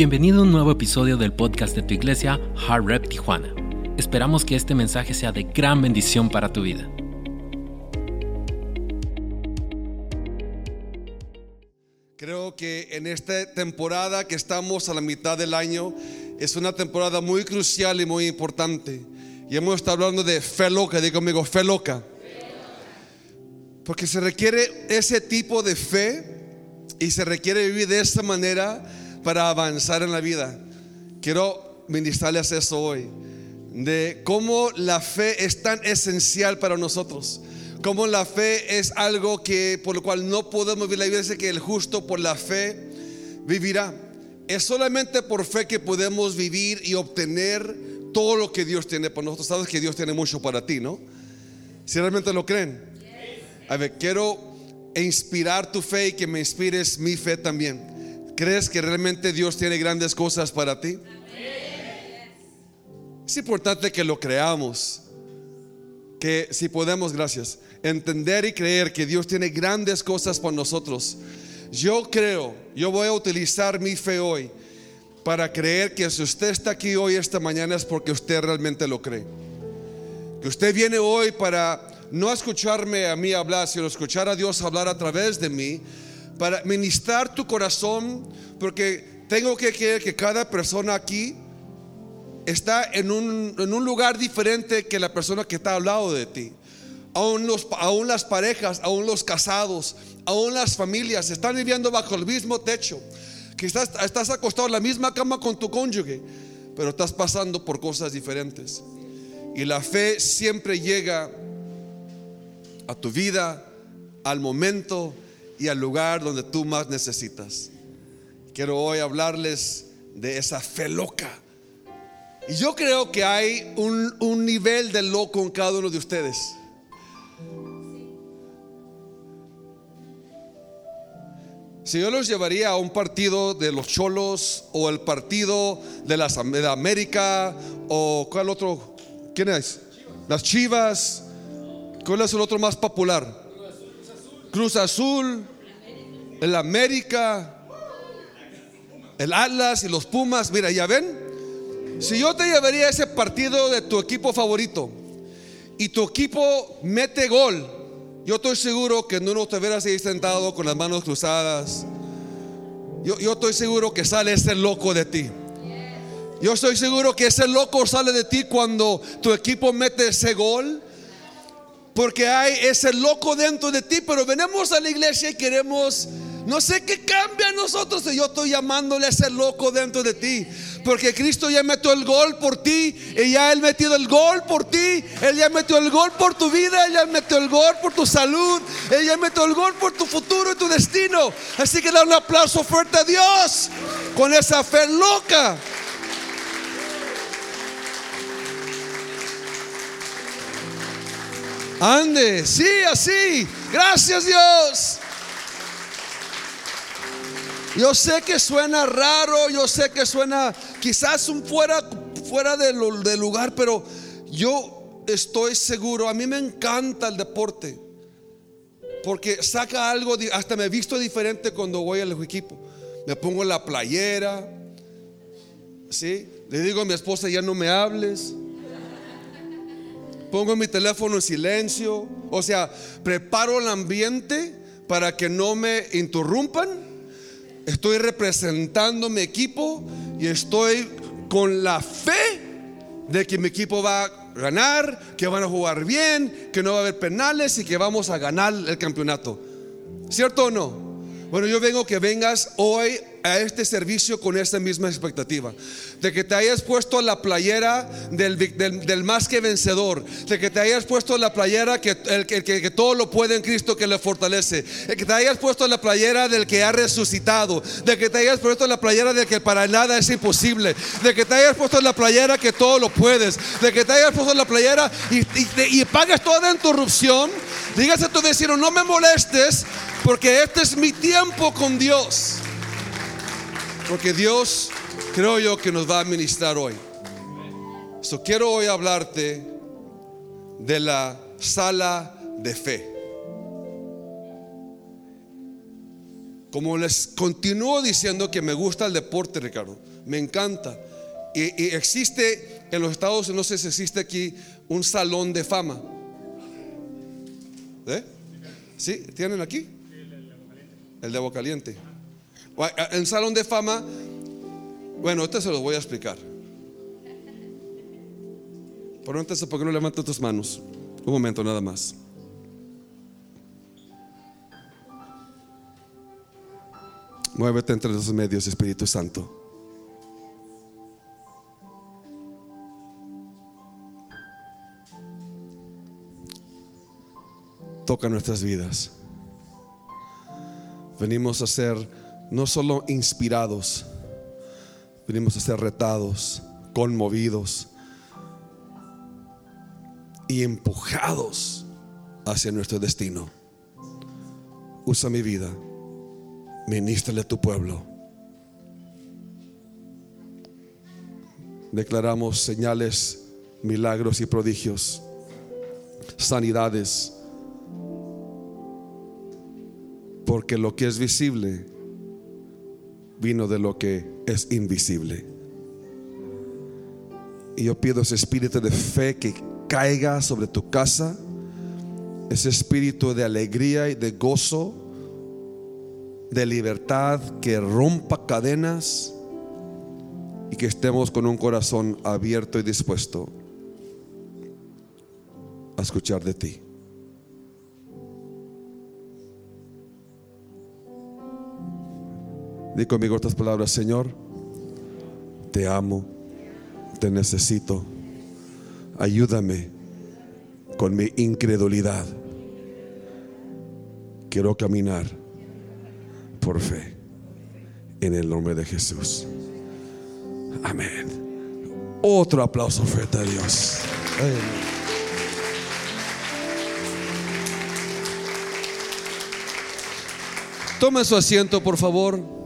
Bienvenido a un nuevo episodio del podcast de tu iglesia, Hard Rep Tijuana. Esperamos que este mensaje sea de gran bendición para tu vida. Creo que en esta temporada que estamos a la mitad del año es una temporada muy crucial y muy importante. Y hemos estado hablando de fe loca, digo conmigo, fe loca. Porque se requiere ese tipo de fe y se requiere vivir de esta manera para avanzar en la vida. Quiero ministrarles eso hoy, de cómo la fe es tan esencial para nosotros. Cómo la fe es algo que por lo cual no podemos vivir. La Biblia dice que el justo por la fe vivirá. Es solamente por fe que podemos vivir y obtener todo lo que Dios tiene para nosotros. Sabes que Dios tiene mucho para ti, ¿no? Si realmente lo creen. A ver, quiero inspirar tu fe y que me inspires mi fe también. ¿Crees que realmente Dios tiene grandes cosas para ti? Es importante que lo creamos. Que si podemos, gracias, entender y creer que Dios tiene grandes cosas para nosotros. Yo creo, yo voy a utilizar mi fe hoy para creer que si usted está aquí hoy, esta mañana, es porque usted realmente lo cree. Que usted viene hoy para no escucharme a mí hablar, sino escuchar a Dios hablar a través de mí, para ministrar tu corazón, porque tengo que creer que cada persona aquí está en un, en un lugar diferente que la persona que está al lado de ti. Aún, los, aún las parejas, aún los casados, aún las familias están viviendo bajo el mismo techo. Quizás estás acostado en la misma cama con tu cónyuge, pero estás pasando por cosas diferentes. Y la fe siempre llega a tu vida, al momento y al lugar donde tú más necesitas. Quiero hoy hablarles de esa fe loca. Y yo creo que hay un, un nivel de loco en cada uno de ustedes. Si yo los llevaría a un partido de los Cholos o el partido de, las, de América o cuál otro, ¿quién es? Las Chivas, ¿cuál es el otro más popular? Cruz Azul, el América, el Atlas y los Pumas. Mira, ya ven, si yo te llevaría ese partido de tu equipo favorito y tu equipo mete gol, yo estoy seguro que no te verás ahí sentado con las manos cruzadas. Yo, yo estoy seguro que sale ese loco de ti. Yo estoy seguro que ese loco sale de ti cuando tu equipo mete ese gol. Porque hay ese loco dentro de ti, pero venimos a la iglesia y queremos, no sé qué cambia a nosotros. Y yo estoy llamándole a ese loco dentro de ti. Porque Cristo ya metió el gol por ti. Y ya Él metió el gol por ti. Él ya metió el gol por tu vida. Él ya metió el gol por tu salud. Él ya metió el gol por tu futuro y tu destino. Así que da un aplauso fuerte a Dios. Con esa fe loca. Ande, sí, así. Gracias Dios. Yo sé que suena raro, yo sé que suena quizás un fuera, fuera de del lugar, pero yo estoy seguro, a mí me encanta el deporte, porque saca algo, hasta me visto diferente cuando voy al equipo. Me pongo la playera, ¿sí? Le digo a mi esposa, ya no me hables. Pongo mi teléfono en silencio, o sea, preparo el ambiente para que no me interrumpan estoy representando mi equipo y estoy con la fe de que mi equipo va a ganar, que van a jugar bien, que no va a haber penales y que vamos a ganar el campeonato. ¿Cierto o no? Bueno, yo vengo que vengas hoy a este servicio con esta misma expectativa. De que te hayas puesto la playera del, del, más que vencedor. De que te hayas puesto la playera que, el, que, que, todo lo puede en Cristo que le fortalece. De que te hayas puesto la playera del que ha resucitado. De que te hayas puesto la playera del que para nada es imposible. De que te hayas puesto la playera que todo lo puedes. De que te hayas puesto la playera y, y, y pagues toda interrupción. Dígase a tu vecino, no me molestes porque este es mi tiempo con Dios. Porque Dios creo yo que nos va a ministrar hoy. So, quiero hoy hablarte de la sala de fe. Como les continúo diciendo que me gusta el deporte, Ricardo, me encanta. Y, y existe en los Estados Unidos, no sé si existe aquí, un salón de fama. ¿Eh? ¿Sí? ¿Tienen aquí? El de Agua Caliente. En salón de fama, bueno, esto se los voy a explicar. Pero antes, ¿por qué no levantas tus manos? Un momento nada más. Muévete entre los medios, Espíritu Santo. Toca nuestras vidas. Venimos a ser no solo inspirados, venimos a ser retados, conmovidos y empujados hacia nuestro destino. Usa mi vida, ministrale a tu pueblo. Declaramos señales, milagros y prodigios, sanidades, porque lo que es visible vino de lo que es invisible. Y yo pido ese espíritu de fe que caiga sobre tu casa, ese espíritu de alegría y de gozo, de libertad que rompa cadenas y que estemos con un corazón abierto y dispuesto a escuchar de ti. Di conmigo estas palabras, Señor, te amo, te necesito, ayúdame con mi incredulidad. Quiero caminar por fe en el nombre de Jesús. Amén. Otro aplauso fuerte a Dios. Tome su asiento, por favor.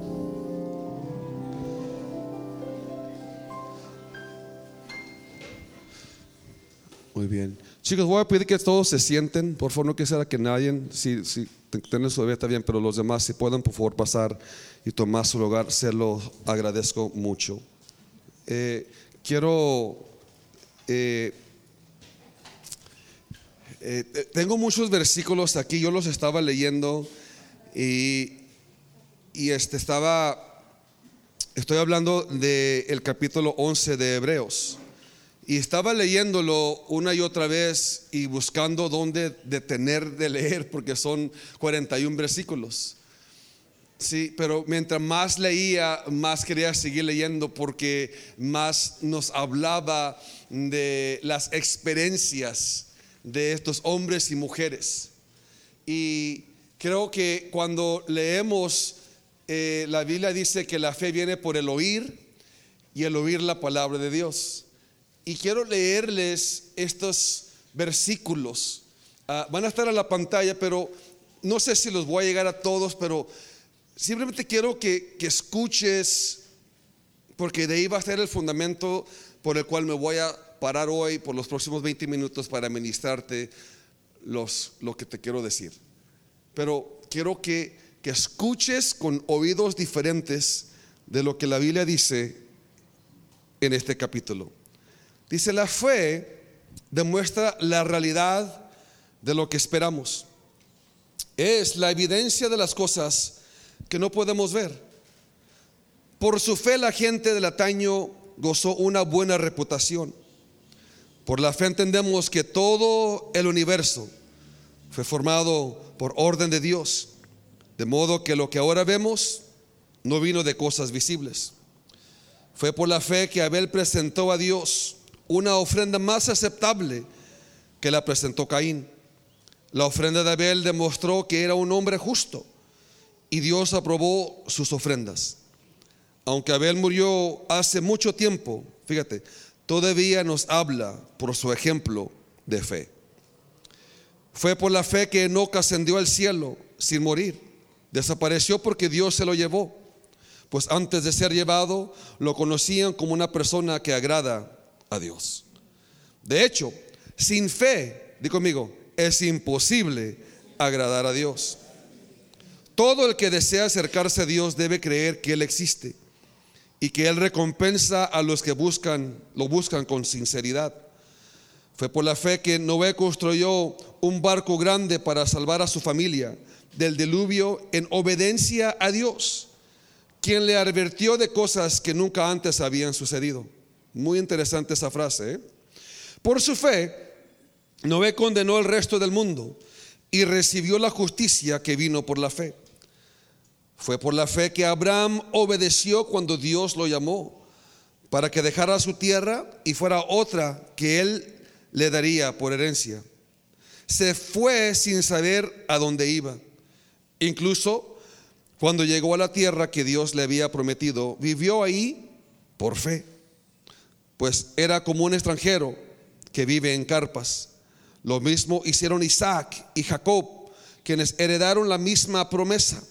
Bien. Chicos, voy a pedir que todos se sienten. Por favor, no quisiera que nadie, si, si su bebé está bien, pero los demás, si pueden, por favor, pasar y tomar su lugar, se lo agradezco mucho. Eh, quiero. Eh, eh, tengo muchos versículos aquí, yo los estaba leyendo y, y este estaba. Estoy hablando del capítulo 11 de Hebreos. Y estaba leyéndolo una y otra vez y buscando dónde detener de leer, porque son 41 versículos. Sí, pero mientras más leía, más quería seguir leyendo porque más nos hablaba de las experiencias de estos hombres y mujeres. Y creo que cuando leemos, eh, la Biblia dice que la fe viene por el oír y el oír la palabra de Dios. Y quiero leerles estos versículos. Ah, van a estar en la pantalla, pero no sé si los voy a llegar a todos, pero simplemente quiero que, escuches, porque de ahí va a ser el fundamento por el cual me voy a parar hoy por los próximos 20 minutos para ministrarte los, lo que te quiero decir. Pero quiero que, que escuches con oídos diferentes de lo que la Biblia dice en este capítulo. Dice, la fe demuestra la realidad de lo que esperamos. Es la evidencia de las cosas que no podemos ver. Por su fe la gente del ataño gozó una buena reputación. Por la fe entendemos que todo el universo fue formado por orden de Dios, de modo que lo que ahora vemos no vino de cosas visibles. Fue por la fe que Abel presentó a Dios una ofrenda más aceptable que la presentó Caín. La ofrenda de Abel demostró que era un hombre justo y Dios aprobó sus ofrendas. Aunque Abel murió hace mucho tiempo, fíjate, todavía nos habla por su ejemplo de fe. Fue por la fe que Enoch ascendió al cielo sin morir. Desapareció porque Dios se lo llevó. Pues antes de ser llevado, lo conocían como una persona que agrada Dios. De hecho, sin fe, di conmigo, es imposible agradar a Dios. Todo el que desea acercarse a Dios debe creer que Él existe y que Él recompensa a los que buscan, lo buscan con sinceridad. Fue por la fe que Noé construyó un barco grande para salvar a su familia del diluvio en obediencia a Dios, quien le advirtió de cosas que nunca antes habían sucedido. Muy interesante esa frase. ¿eh? Por su fe, Noé condenó el resto del mundo y recibió la justicia que vino por la fe. Fue por la fe que Abraham obedeció cuando Dios lo llamó para que dejara su tierra y fuera otra que él le daría por herencia. Se fue sin saber a dónde iba. Incluso cuando llegó a la tierra que Dios le había prometido, vivió ahí por fe, pues era como un extranjero que vive en carpas. Lo mismo hicieron Isaac y Jacob, quienes heredaron la misma promesa.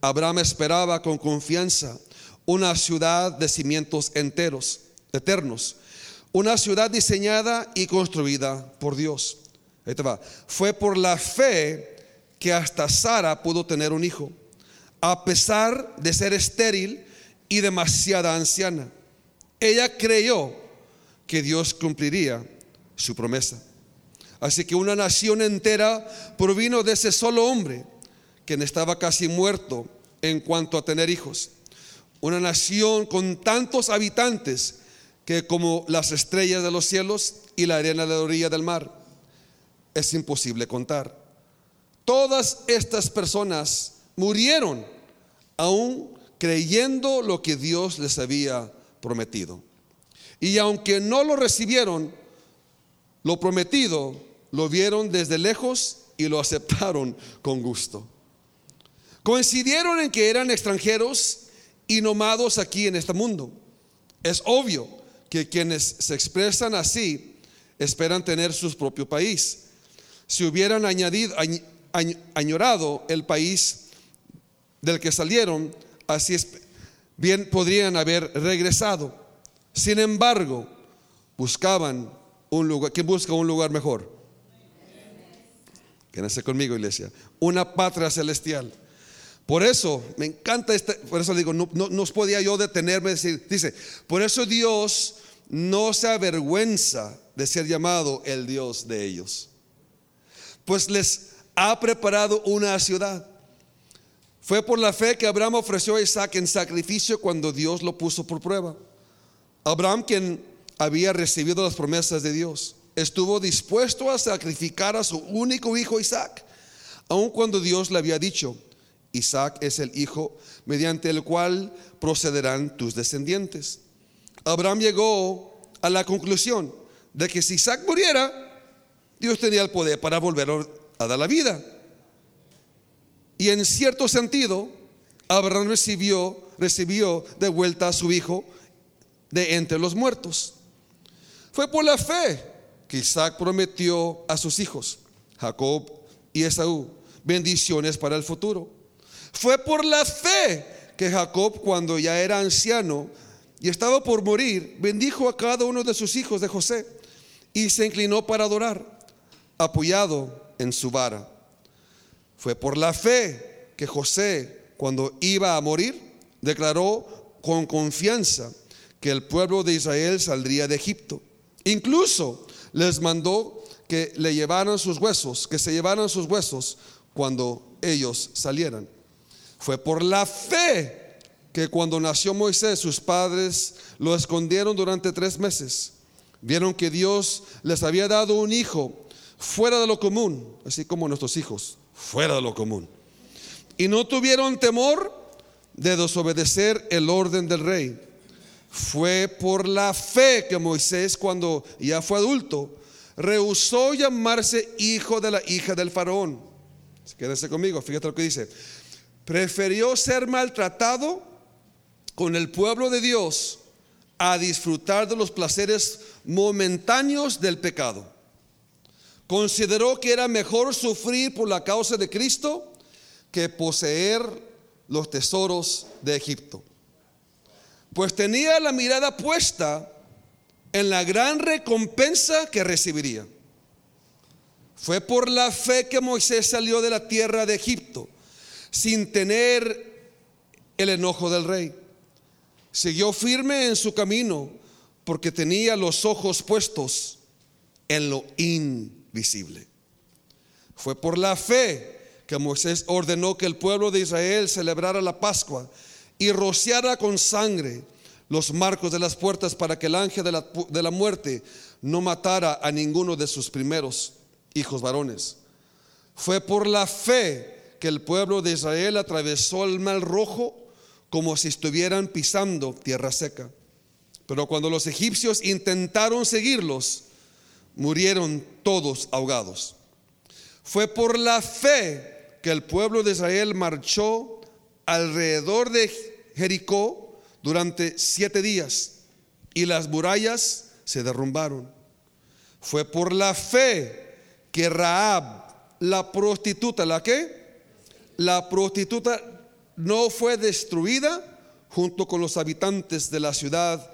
Abraham esperaba con confianza una ciudad de cimientos enteros, eternos, una ciudad diseñada y construida por Dios. Ahí te va. Fue por la fe que hasta Sara pudo tener un hijo, a pesar de ser estéril y demasiada anciana. Ella creyó que Dios cumpliría su promesa. Así que una nación entera provino de ese solo hombre, quien estaba casi muerto en cuanto a tener hijos. Una nación con tantos habitantes que como las estrellas de los cielos y la arena de la orilla del mar. Es imposible contar. Todas estas personas murieron aún creyendo lo que Dios les había prometido. Y aunque no lo recibieron, lo prometido lo vieron desde lejos y lo aceptaron con gusto. Coincidieron en que eran extranjeros y nomados aquí en este mundo. Es obvio que quienes se expresan así esperan tener su propio país. Si hubieran añadido, añorado el país del que salieron, así es, bien podrían haber regresado. Sin embargo, buscaban un lugar, ¿quién busca un lugar mejor? Quédense conmigo, iglesia. Una patria celestial. Por eso, me encanta este, por eso digo, no, no, no podía yo detenerme decir, dice, por eso Dios no se avergüenza de ser llamado el Dios de ellos. Pues les ha preparado una ciudad. Fue por la fe que Abraham ofreció a Isaac en sacrificio cuando Dios lo puso por prueba. Abraham, quien había recibido las promesas de Dios, estuvo dispuesto a sacrificar a su único hijo Isaac, aun cuando Dios le había dicho, Isaac es el hijo mediante el cual procederán tus descendientes. Abraham llegó a la conclusión de que si Isaac muriera, Dios tenía el poder para volverlo a dar la vida. Y en cierto sentido, Abraham recibió, recibió de vuelta a su hijo de entre los muertos. Fue por la fe que Isaac prometió a sus hijos, Jacob y Esaú, bendiciones para el futuro. Fue por la fe que Jacob, cuando ya era anciano y estaba por morir, bendijo a cada uno de sus hijos de José y se inclinó para adorar, apoyado en su vara. Fue por la fe que José, cuando iba a morir, declaró con confianza que el pueblo de Israel saldría de Egipto. Incluso les mandó que le llevaran sus huesos, que se llevaran sus huesos cuando ellos salieran. Fue por la fe que cuando nació Moisés, sus padres lo escondieron durante tres meses. Vieron que Dios les había dado un hijo fuera de lo común, así como nuestros hijos, fuera de lo común. Y no tuvieron temor de desobedecer el orden del rey. Fue por la fe que Moisés, cuando ya fue adulto, rehusó llamarse hijo de la hija del faraón. Quédense conmigo, fíjate lo que dice. Prefirió ser maltratado con el pueblo de Dios a disfrutar de los placeres momentáneos del pecado consideró que era mejor sufrir por la causa de Cristo que poseer los tesoros de Egipto. Pues tenía la mirada puesta en la gran recompensa que recibiría. Fue por la fe que Moisés salió de la tierra de Egipto, sin tener el enojo del rey. Siguió firme en su camino porque tenía los ojos puestos en lo invisible. Fue por la fe que Moisés ordenó que el pueblo de Israel celebrara la Pascua y rociara con sangre los marcos de las puertas para que el ángel de la, de la muerte no matara a ninguno de sus primeros hijos varones. Fue por la fe que el pueblo de Israel atravesó el mar rojo como si estuvieran pisando tierra seca. Pero cuando los egipcios intentaron seguirlos, murieron todos ahogados. Fue por la fe que el pueblo de Israel marchó alrededor de Jericó durante siete días y las murallas se derrumbaron. Fue por la fe que Raab, la prostituta, ¿la qué? La prostituta no fue destruida junto con los habitantes de la ciudad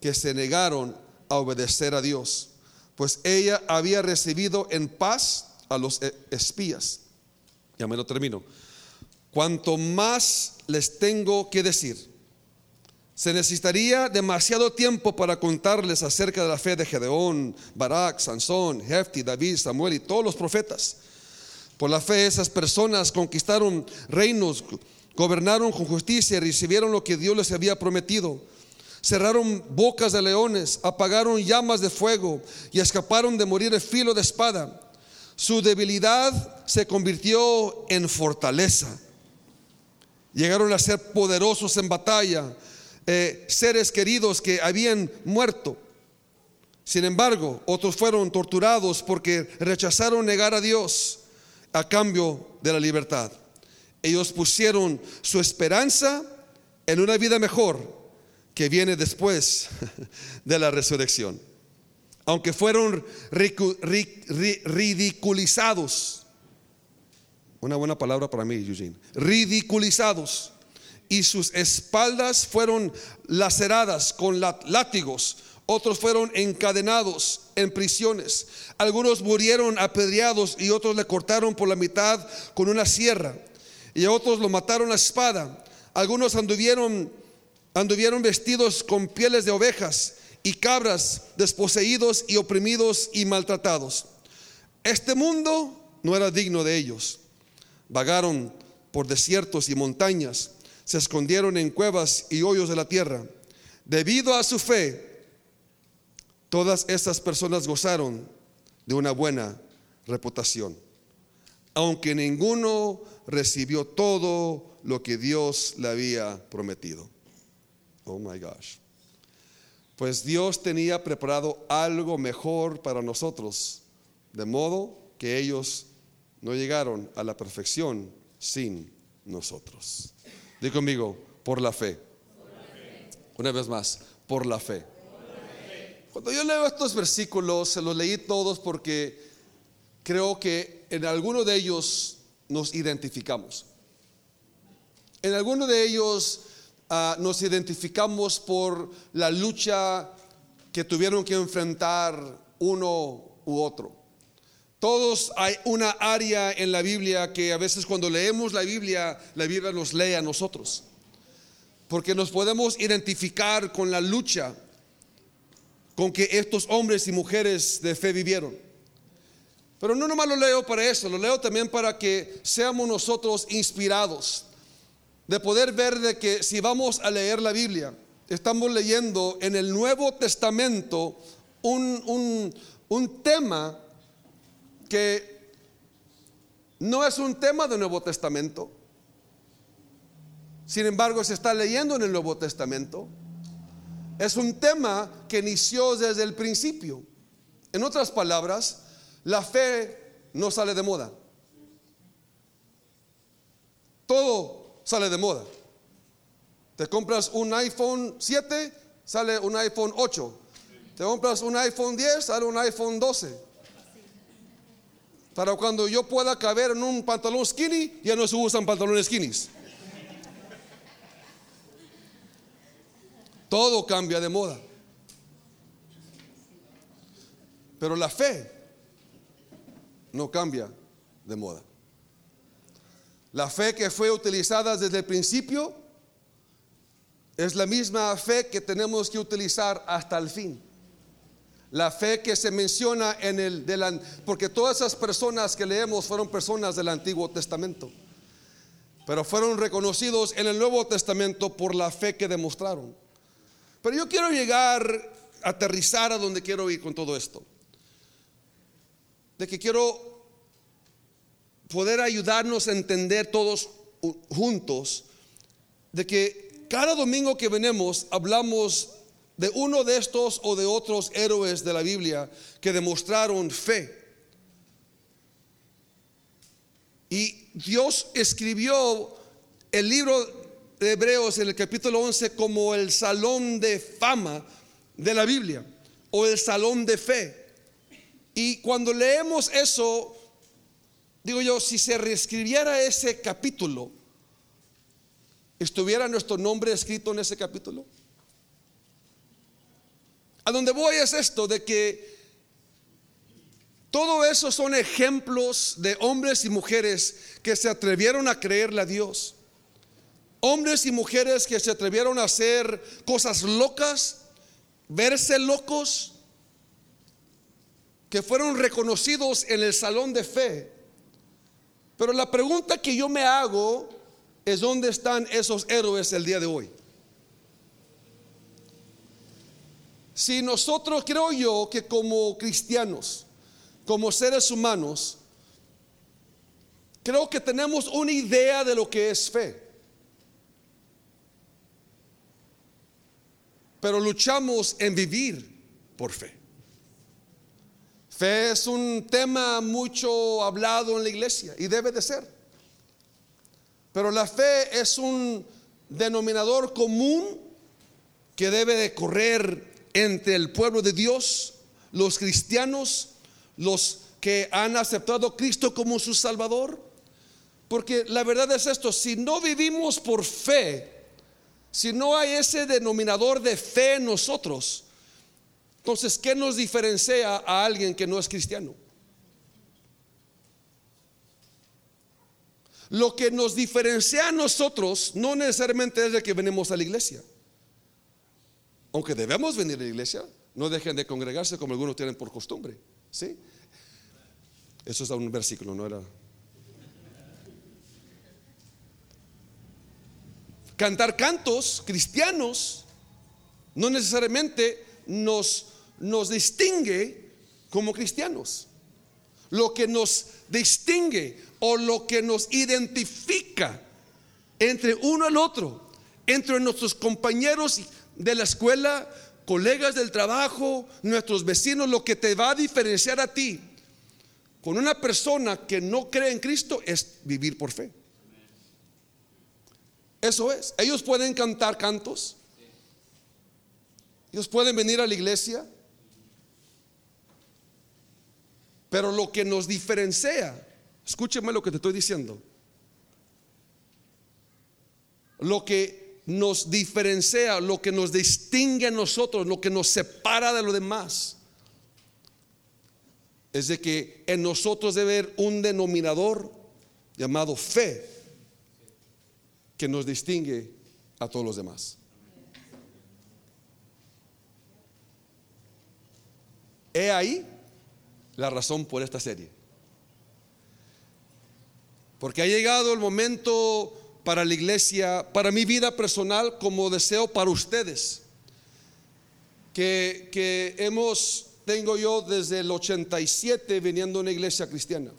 que se negaron a obedecer a Dios, pues ella había recibido en paz a los e-, espías. Ya me lo termino. Cuanto más les tengo que decir, se necesitaría demasiado tiempo para contarles acerca de la fe de Gedeón, Barak, Sansón, Hefti, David, Samuel y todos los profetas. Por la fe esas personas conquistaron reinos, gobernaron con justicia y recibieron lo que Dios les había prometido. Cerraron bocas de leones, apagaron llamas de fuego y escaparon de morir de filo de espada. Su debilidad se convirtió en fortaleza. Llegaron a ser poderosos en batalla, eh, seres queridos que habían muerto. Sin embargo, otros fueron torturados porque rechazaron negar a Dios a cambio de la libertad. Ellos pusieron su esperanza en una vida mejor que viene después de la resurrección. Aunque fueron ridiculizados, una buena palabra para mí, Eugene, ridiculizados, y sus espaldas fueron laceradas con látigos, otros fueron encadenados en prisiones, algunos murieron apedreados y otros le cortaron por la mitad con una sierra. Y otros lo mataron a espada. Algunos anduvieron, anduvieron vestidos con pieles de ovejas y cabras, desposeídos y oprimidos y maltratados. Este mundo no era digno de ellos. Vagaron por desiertos y montañas, se escondieron en cuevas y hoyos de la tierra. Debido a su fe, todas estas personas gozaron de una buena reputación, aunque ninguno recibió todo lo que Dios le había prometido. Oh my gosh. Pues Dios tenía preparado algo mejor para nosotros, de modo que ellos no llegaron a la perfección sin nosotros. Digo conmigo, por la fe. Una vez más, por la fe. Cuando yo leo estos versículos, se los leí todos porque creo que en alguno de ellos nos identificamos. En alguno de ellos ah, nos identificamos por la lucha que tuvieron que enfrentar uno u otro. Todos hay una área en la Biblia que a veces cuando leemos la Biblia, la Biblia nos lee a nosotros. Porque nos podemos identificar con la lucha con que estos hombres y mujeres de fe vivieron. Pero no nomás lo leo para eso, lo leo también para que seamos nosotros inspirados de poder ver de que si vamos a leer la Biblia, estamos leyendo en el Nuevo Testamento un, un tema que no es un tema del Nuevo Testamento. Sin embargo, se está leyendo en el Nuevo Testamento. Es un tema que inició desde el principio. En otras palabras, la fe no sale de moda. Todo sale de moda. Te compras un iPhone 7, sale un iPhone 8. Te compras un iPhone 10, sale un iPhone 12. Para cuando yo pueda caber en un pantalón skinny, ya no se usan pantalones skinnies. Todo cambia de moda. Pero la fe no cambia de moda. La fe que fue utilizada desde el principio es la misma fe que tenemos que utilizar hasta el fin. La fe que se menciona en el del, porque todas esas personas que leemos fueron personas del Antiguo Testamento, pero fueron reconocidos en el Nuevo Testamento por la fe que demostraron. Pero yo quiero llegar, aterrizar a donde quiero ir con todo esto. De que quiero poder ayudarnos a entender todos juntos de que cada domingo que venimos hablamos de uno de estos o de otros héroes de la Biblia que demostraron fe. Y Dios escribió el libro de Hebreos en el capítulo 11 como el salón de fama de la Biblia o el salón de fe. Y cuando leemos eso, digo yo, si se reescribiera ese capítulo, ¿estuviera nuestro nombre escrito en ese capítulo? A donde voy es esto, de que todo eso son ejemplos de hombres y mujeres que se atrevieron a creerle a Dios. Hombres y mujeres que se atrevieron a hacer cosas locas, verse locos, que fueron reconocidos en el salón de fe. Pero la pregunta que yo me hago es dónde están esos héroes el día de hoy. Si nosotros, creo yo, que como cristianos, como seres humanos, creo que tenemos una idea de lo que es fe. Pero luchamos en vivir por fe. Fe es un tema mucho hablado en la iglesia y debe de ser. Pero la fe es un denominador común que debe de correr entre el pueblo de Dios, los cristianos, los que han aceptado a Cristo como su Salvador. Porque la verdad es esto, si no vivimos por fe, si no hay ese denominador de fe en nosotros, entonces, ¿qué nos diferencia a alguien que no es cristiano? Lo que nos diferencia a nosotros no necesariamente es de que venimos a la iglesia aunque debemos venir a la iglesia, no dejen de congregarse como algunos tienen por costumbre. ¿Sí? Eso es un versículo, no era. Cantar cantos cristianos no necesariamente nos, nos distingue como cristianos. Lo que nos distingue o lo que nos identifica entre uno al otro, entre nuestros compañeros de la escuela, colegas del trabajo, nuestros vecinos, lo que te va a diferenciar a ti con una persona que no cree en Cristo es vivir por fe. Eso es. Ellos pueden cantar cantos. Ellos pueden venir a la iglesia. Pero lo que nos diferencia, escúcheme lo que te estoy diciendo. Lo que nos diferencia, lo que nos distingue a nosotros, lo que nos separa de lo demás, es de que en nosotros debe haber un denominador llamado fe que nos distingue a todos los demás. He ahí la razón por esta serie. Porque ha llegado el momento para la iglesia, para mi vida personal, como deseo para ustedes. Que, que hemos, tengo yo desde el 87 viniendo a una iglesia cristiana.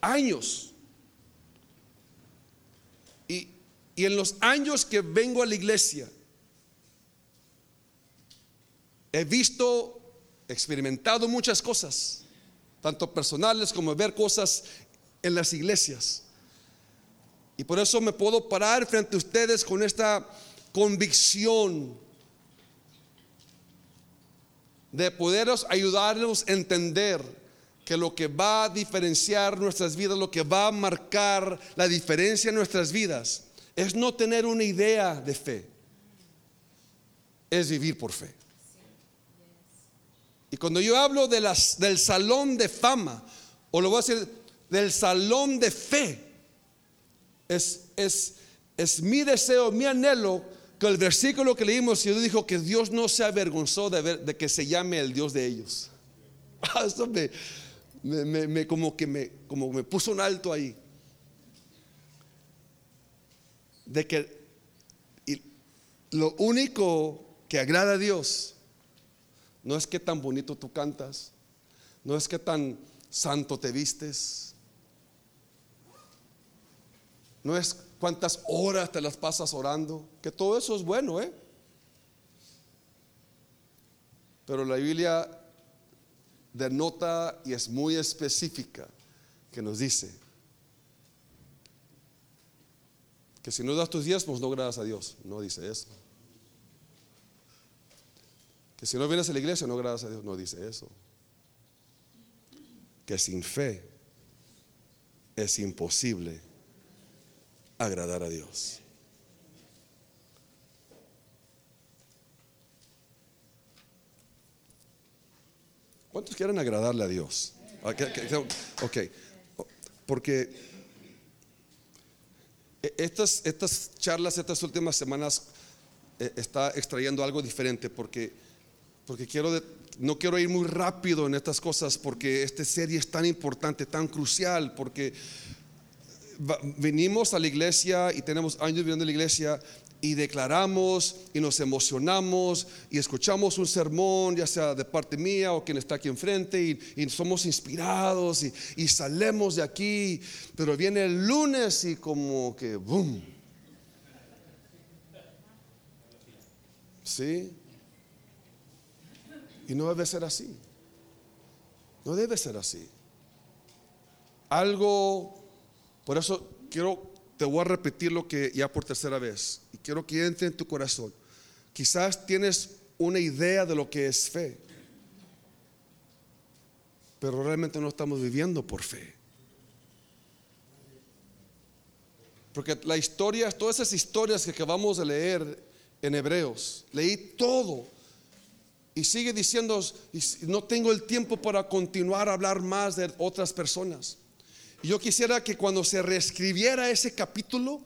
Años. Y, y en los años que vengo a la iglesia, he visto, experimentado muchas cosas tanto personales como ver cosas en las iglesias. Y por eso me puedo parar frente a ustedes con esta convicción de poderos ayudarnos a entender que lo que va a diferenciar nuestras vidas, lo que va a marcar la diferencia en nuestras vidas, es no tener una idea de fe, es vivir por fe. Y cuando yo hablo del salón de fama, o lo voy a decir del salón de fe, es, es, es mi deseo, mi anhelo, que el versículo que leímos, Dios dijo que Dios no se avergonzó de, de que se llame el Dios de ellos. Ah, eso me, me, me, como que me, como me puso un alto ahí. De que y lo único que agrada a Dios no es que tan bonito tú cantas, no es que tan santo te vistes, no es cuántas horas te las pasas orando, que todo eso es bueno, ¿eh? Pero la Biblia denota y es muy específica que nos dice que si no das tus diezmos no gradas a Dios, no dice eso. Que si no vienes a la iglesia no gradas a Dios, no dice eso. Que sin fe es imposible agradar a Dios. ¿Cuántos quieren agradarle a Dios? Ah, ok, porque estas, estas charlas, estas últimas semanas, eh, está extrayendo algo diferente porque, porque quiero no quiero ir muy rápido en estas cosas porque esta serie es tan importante, tan crucial, porque venimos a la iglesia y tenemos años viviendo en la iglesia y declaramos y nos emocionamos y escuchamos un sermón, ya sea de parte mía o quien está aquí enfrente, y, somos inspirados y, y, salemos de aquí, pero viene el lunes y como que boom. ¿Sí? Y no debe ser así. No debe ser así. Algo por eso quiero, te voy a repetir lo que ya por tercera vez. Y quiero que entre en tu corazón. Quizás tienes una idea de lo que es fe. Pero realmente no estamos viviendo por fe. Porque la historia, todas esas historias que acabamos de leer en Hebreos, leí todo. Y sigue diciendo, no tengo el tiempo para continuar a hablar más de otras personas. Yo quisiera que cuando se reescribiera ese capítulo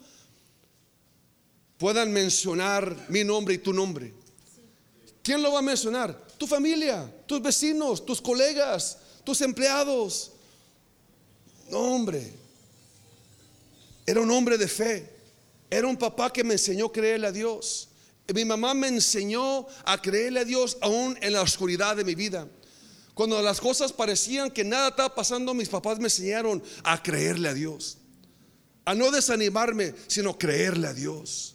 puedan mencionar mi nombre y tu nombre. ¿Quién lo va a mencionar? Tu familia, tus vecinos, tus colegas, tus empleados. No, hombre. Era un hombre de fe. Era un papá que me enseñó a creerle a Dios. Mi mamá me enseñó a creerle a Dios aún en la oscuridad de mi vida. Cuando las cosas parecían que nada estaba pasando, mis papás me enseñaron a creerle a Dios. A no desanimarme, sino creerle a Dios.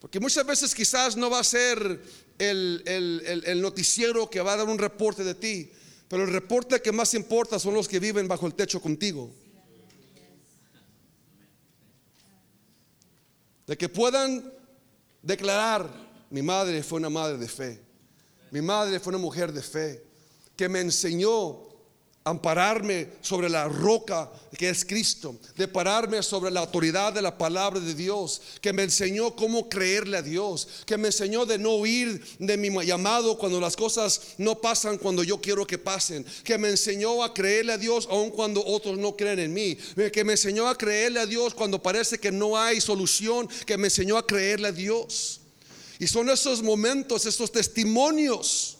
Porque muchas veces quizás no va a ser el, noticiero que va a dar un reporte de ti, pero el reporte que más importa son los que viven bajo el techo contigo. De que puedan declarar, mi madre fue una madre de fe. Mi madre fue una mujer de fe que me enseñó ampararme sobre la roca que es Cristo, de pararme sobre la autoridad de la palabra de Dios, que me enseñó cómo creerle a Dios, que me enseñó de no huir de mi llamado cuando las cosas no pasan cuando yo quiero que pasen, que me enseñó a creerle a Dios aun cuando otros no creen en mí, que me enseñó a creerle a Dios cuando parece que no hay solución, que me enseñó a creerle a Dios. Y son esos momentos, esos testimonios,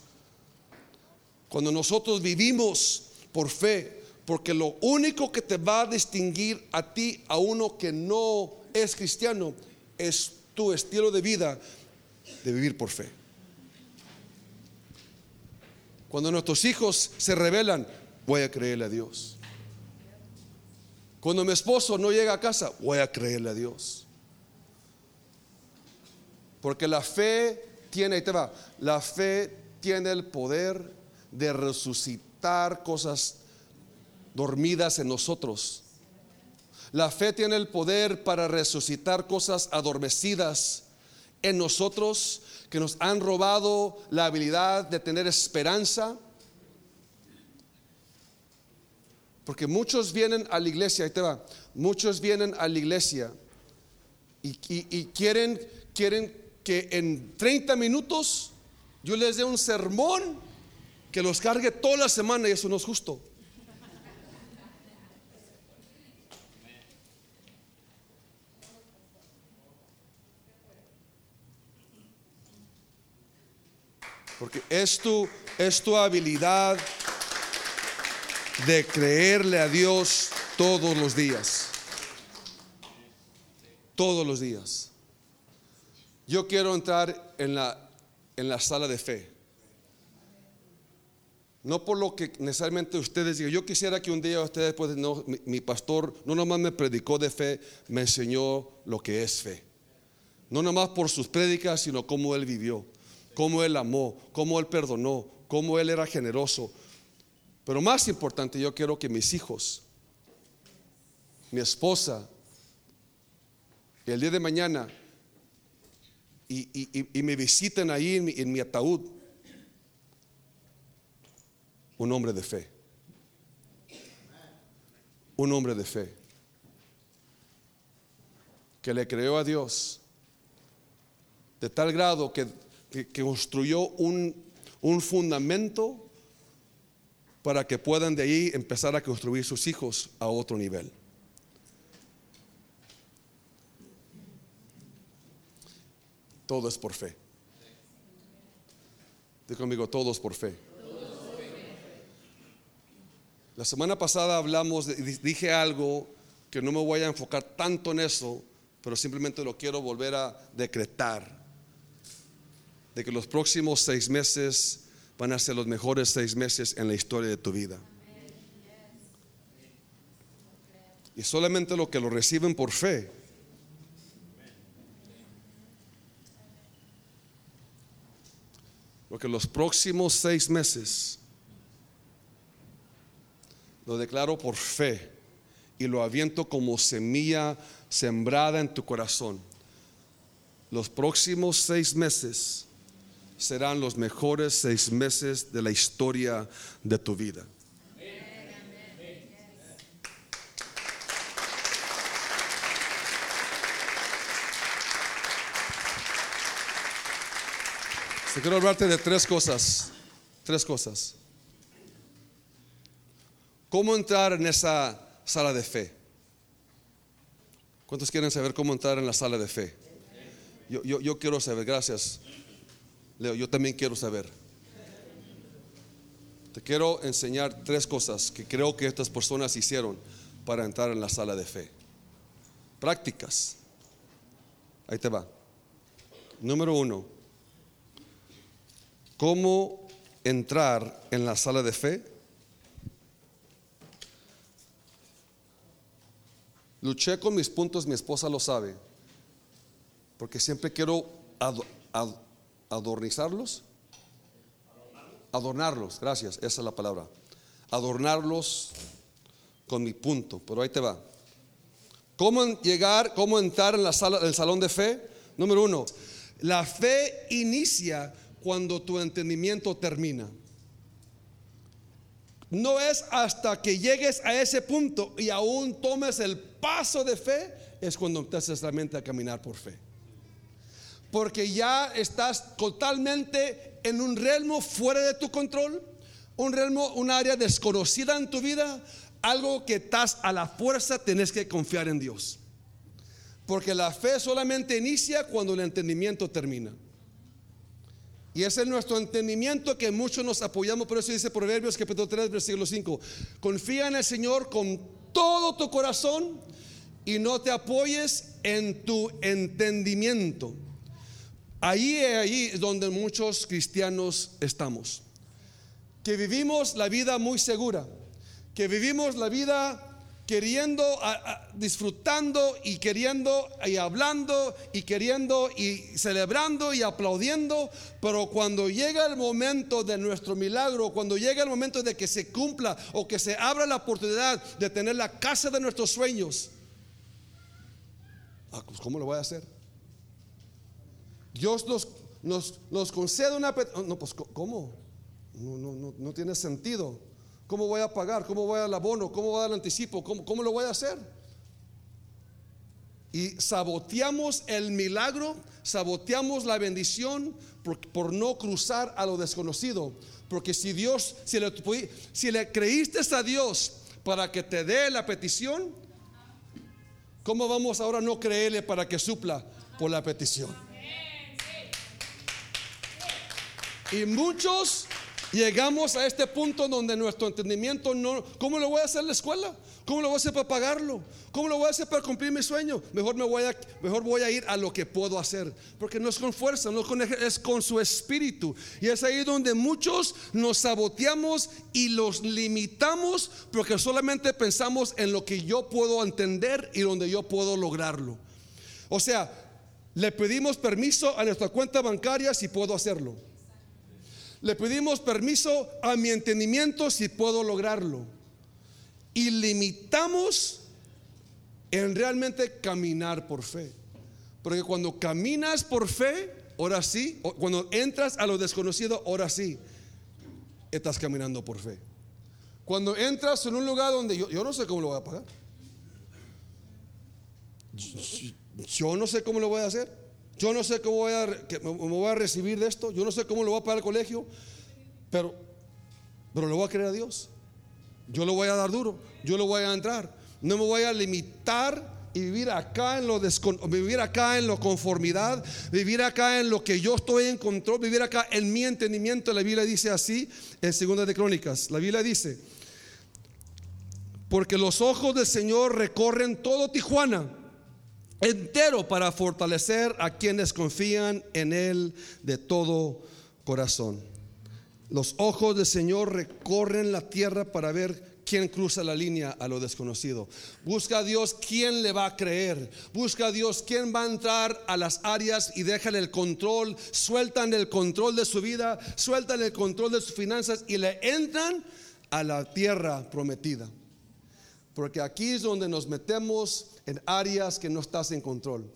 cuando nosotros vivimos por fe, porque lo único que te va a distinguir a ti, a uno que no es cristiano, es tu estilo de vida de vivir por fe. Cuando nuestros hijos se rebelan, voy a creerle a Dios. Cuando mi esposo no llega a casa, voy a creerle a Dios. Porque la fe tiene, ahí te va, la fe tiene el poder de resucitar cosas dormidas en nosotros. La fe tiene el poder para resucitar cosas adormecidas en nosotros que nos han robado la habilidad de tener esperanza. Porque muchos vienen a la iglesia, ahí te va, muchos vienen a la iglesia y, y quieren, quieren que en 30 minutos yo les dé un sermón que los cargue toda la semana y eso no es justo. Porque es tu, es tu habilidad de creerle a Dios todos los días. Todos los días. Yo quiero entrar en la, en la sala de fe. No por lo que necesariamente ustedes digan. Yo quisiera que un día ustedes, pues, no, mi, mi pastor no nomás me predicó de fe, me enseñó lo que es fe. No nomás por sus prédicas, sino cómo él vivió cómo Él amó, cómo Él perdonó, cómo Él era generoso. Pero más importante, yo quiero que mis hijos, mi esposa, el día de mañana, y, me visiten ahí en mi ataúd, un hombre de fe. Un hombre de fe. Que le creó a Dios de tal grado que que, construyó un, un fundamento para que puedan de ahí empezar a construir sus hijos a otro nivel. Todo es por fe. Digo conmigo, todo es por fe. La semana pasada hablamos, dije algo que no me voy a enfocar tanto en eso, pero simplemente lo quiero volver a decretar de que los próximos seis meses van a ser los mejores seis meses en la historia de tu vida. Y solamente lo que lo reciben por fe. Porque los próximos seis meses lo declaro por fe y lo aviento como semilla sembrada en tu corazón. Los próximos seis meses serán los mejores seis meses de la historia de tu vida. Quiero hablarte de tres cosas, tres cosas. ¿Cómo entrar en esa sala de fe? ¿Cuántos quieren saber cómo entrar en la sala de fe? Yo, quiero saber, gracias. Leo, yo también quiero saber. Te quiero enseñar tres cosas que creo que estas personas hicieron para entrar en la sala de fe. Prácticas. Ahí te va. Número uno. ¿Cómo entrar en la sala de fe? Luché con mis puntos, mi esposa lo sabe, porque siempre quiero adornizarlos. Adornarlos, gracias, esa es la palabra. Adornarlos con mi punto, pero ahí te va. ¿Cómo llegar, cómo entrar en la sala, el salón de fe? Número uno, la fe inicia cuando tu entendimiento termina. No es hasta que llegues a ese punto y aún tomes el paso de fe, es cuando empiezas realmente a caminar por fe porque ya estás totalmente en un realmo fuera de tu control, un realmo, un área desconocida en tu vida, algo que estás a la fuerza, tenés que confiar en Dios. Porque la fe solamente inicia cuando el entendimiento termina. Y ese es nuestro entendimiento que muchos nos apoyamos, por eso dice Proverbios capítulo 3, versículo 5. Confía en el Señor con todo tu corazón y no te apoyes en tu entendimiento. Ahí es ahí donde muchos cristianos estamos. Que vivimos la vida muy segura, que vivimos la vida queriendo, disfrutando y queriendo y hablando y queriendo y celebrando y aplaudiendo, pero cuando llega el momento de nuestro milagro, cuando llega el momento de que se cumpla o que se abra la oportunidad de tener la casa de nuestros sueños, ah, pues, ¿cómo lo voy a hacer? Dios nos, nos, concede una... No, pues ¿cómo? No, no, no, tiene sentido. ¿Cómo voy a pagar? ¿Cómo voy al abono? ¿Cómo voy al anticipo? ¿Cómo, ¿Cómo lo voy a hacer? y saboteamos el milagro, saboteamos la bendición por, por no cruzar a lo desconocido. Porque si Dios, si le, si le creíste a Dios para que te dé la petición, ¿cómo vamos ahora a no creerle para que supla por la petición? Y muchos llegamos a este punto donde nuestro entendimiento no, ¿cómo lo voy a hacer en la escuela? ¿Cómo lo voy a hacer para pagarlo? ¿Cómo lo voy a hacer para cumplir mi sueño? Mejor me voy a, mejor voy a ir a lo que puedo hacer, porque no es con fuerza, no es con, es con su espíritu. Y es ahí donde muchos nos saboteamos y los limitamos porque solamente pensamos en lo que yo puedo entender y donde yo puedo lograrlo. O sea, le pedimos permiso a nuestra cuenta bancaria si puedo hacerlo. Le pedimos permiso a mi entendimiento si puedo lograrlo. Y limitamos en realmente caminar por fe. Porque cuando caminas por fe, ahora sí, cuando entras a lo desconocido, ahora sí, estás caminando por fe. Cuando entras en un lugar donde yo, no sé cómo lo voy a pagar. Yo no sé cómo lo voy a hacer. Yo no sé cómo voy a, me voy a recibir de esto. Yo no sé cómo lo voy a pagar el colegio. Pero, pero voy a creer a Dios. Yo lo voy a dar duro. Yo lo voy a entrar. No me voy a limitar y vivir acá en lo vivir acá en lo conformidad, vivir acá en lo que yo estoy en control, vivir acá en mi entendimiento. La Biblia dice así en Segunda de Crónicas. La Biblia dice, porque los ojos del Señor recorren todo Tijuana entero para fortalecer a quienes confían en Él de todo corazón. Los ojos del Señor recorren la tierra para ver quién cruza la línea a lo desconocido. Busca a Dios quién le va a creer. Busca a Dios quién va a entrar a las áreas y dejan el control, sueltan el control de su vida, sueltan el control de sus finanzas y le entran a la tierra prometida. Porque aquí es donde nos metemos en áreas que no estás en control.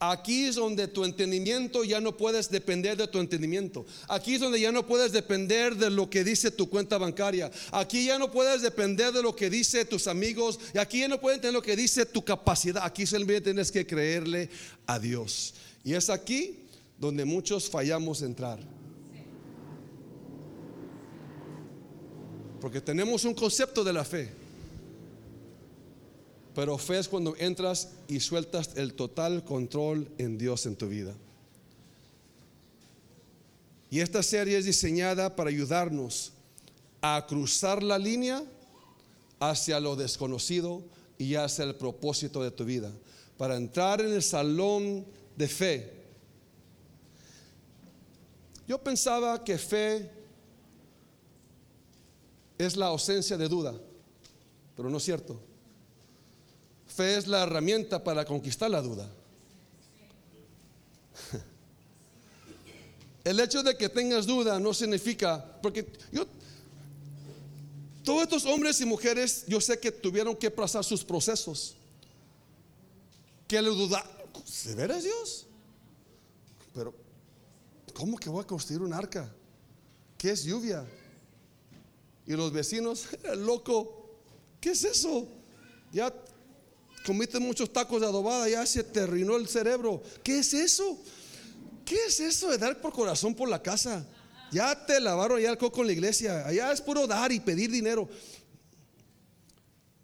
Aquí es donde tu entendimiento ya no puedes depender de tu entendimiento. Aquí es donde ya no puedes depender de lo que dice tu cuenta bancaria. Aquí ya no puedes depender de lo que dice tus amigos. Y aquí ya no puedes entender lo que dice tu capacidad. Aquí solamente tienes que creerle a Dios. Y es aquí donde muchos fallamos entrar. Porque tenemos un concepto de la fe. Pero fe es cuando entras y sueltas el total control en Dios en tu vida. Y esta serie es diseñada para ayudarnos a cruzar la línea hacia lo desconocido y hacia el propósito de tu vida. Para entrar en el salón de fe. Yo pensaba que fe es la ausencia de duda, pero no es cierto. Fe es la herramienta para conquistar la duda. El hecho de que tengas duda no significa, porque yo, todos estos hombres y mujeres, yo sé que tuvieron que pasar sus procesos. Que le dudaron, ¿de veras Dios? Pero, ¿cómo que voy a construir un arca? ¿Qué es lluvia? Y los vecinos, loco, ¿qué es eso? Ya comiste muchos tacos de adobada, ya se te arruinó el cerebro. ¿Qué es eso? ¿Qué es eso de dar por corazón por la casa? Ya te lavaron ya el coco en la iglesia. Allá es puro dar y pedir dinero.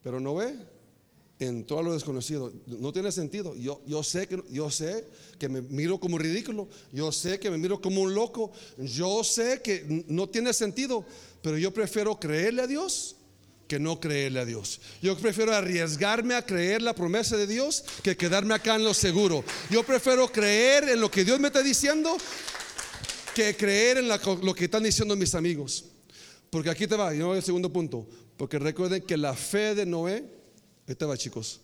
Pero no ve, en todo lo desconocido. No tiene sentido. Yo, yo, sé que, yo sé que me miro como ridículo. Yo sé que me miro como un loco. Yo sé que no tiene sentido. Pero yo prefiero creerle a Dios que no creerle a Dios. Yo prefiero arriesgarme a creer la promesa de Dios que quedarme acá en lo seguro. Yo prefiero creer en lo que Dios me está diciendo que creer en lo que están diciendo mis amigos. Porque aquí te va, y no el segundo punto. Porque recuerden que la fe de Noé, este va chicos.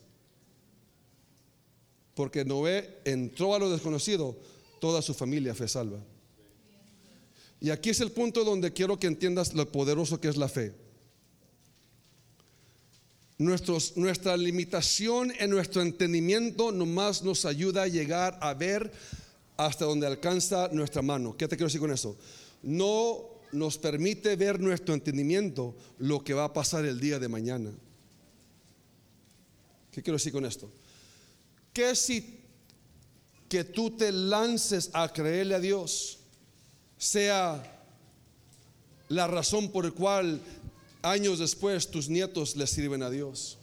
Porque Noé entró a lo desconocido, toda su familia fue salva. Y aquí es el punto donde quiero que entiendas lo poderoso que es la fe nuestra limitación en nuestro entendimiento nomás nos ayuda a llegar a ver hasta donde alcanza nuestra mano. ¿Qué te quiero decir con eso? No nos permite ver nuestro entendimiento lo que va a pasar el día de mañana. ¿Qué quiero decir con esto? ¿Qué si que tú te lances a creerle a Dios sea la razón por la cual años después tus nietos le sirven a Dios?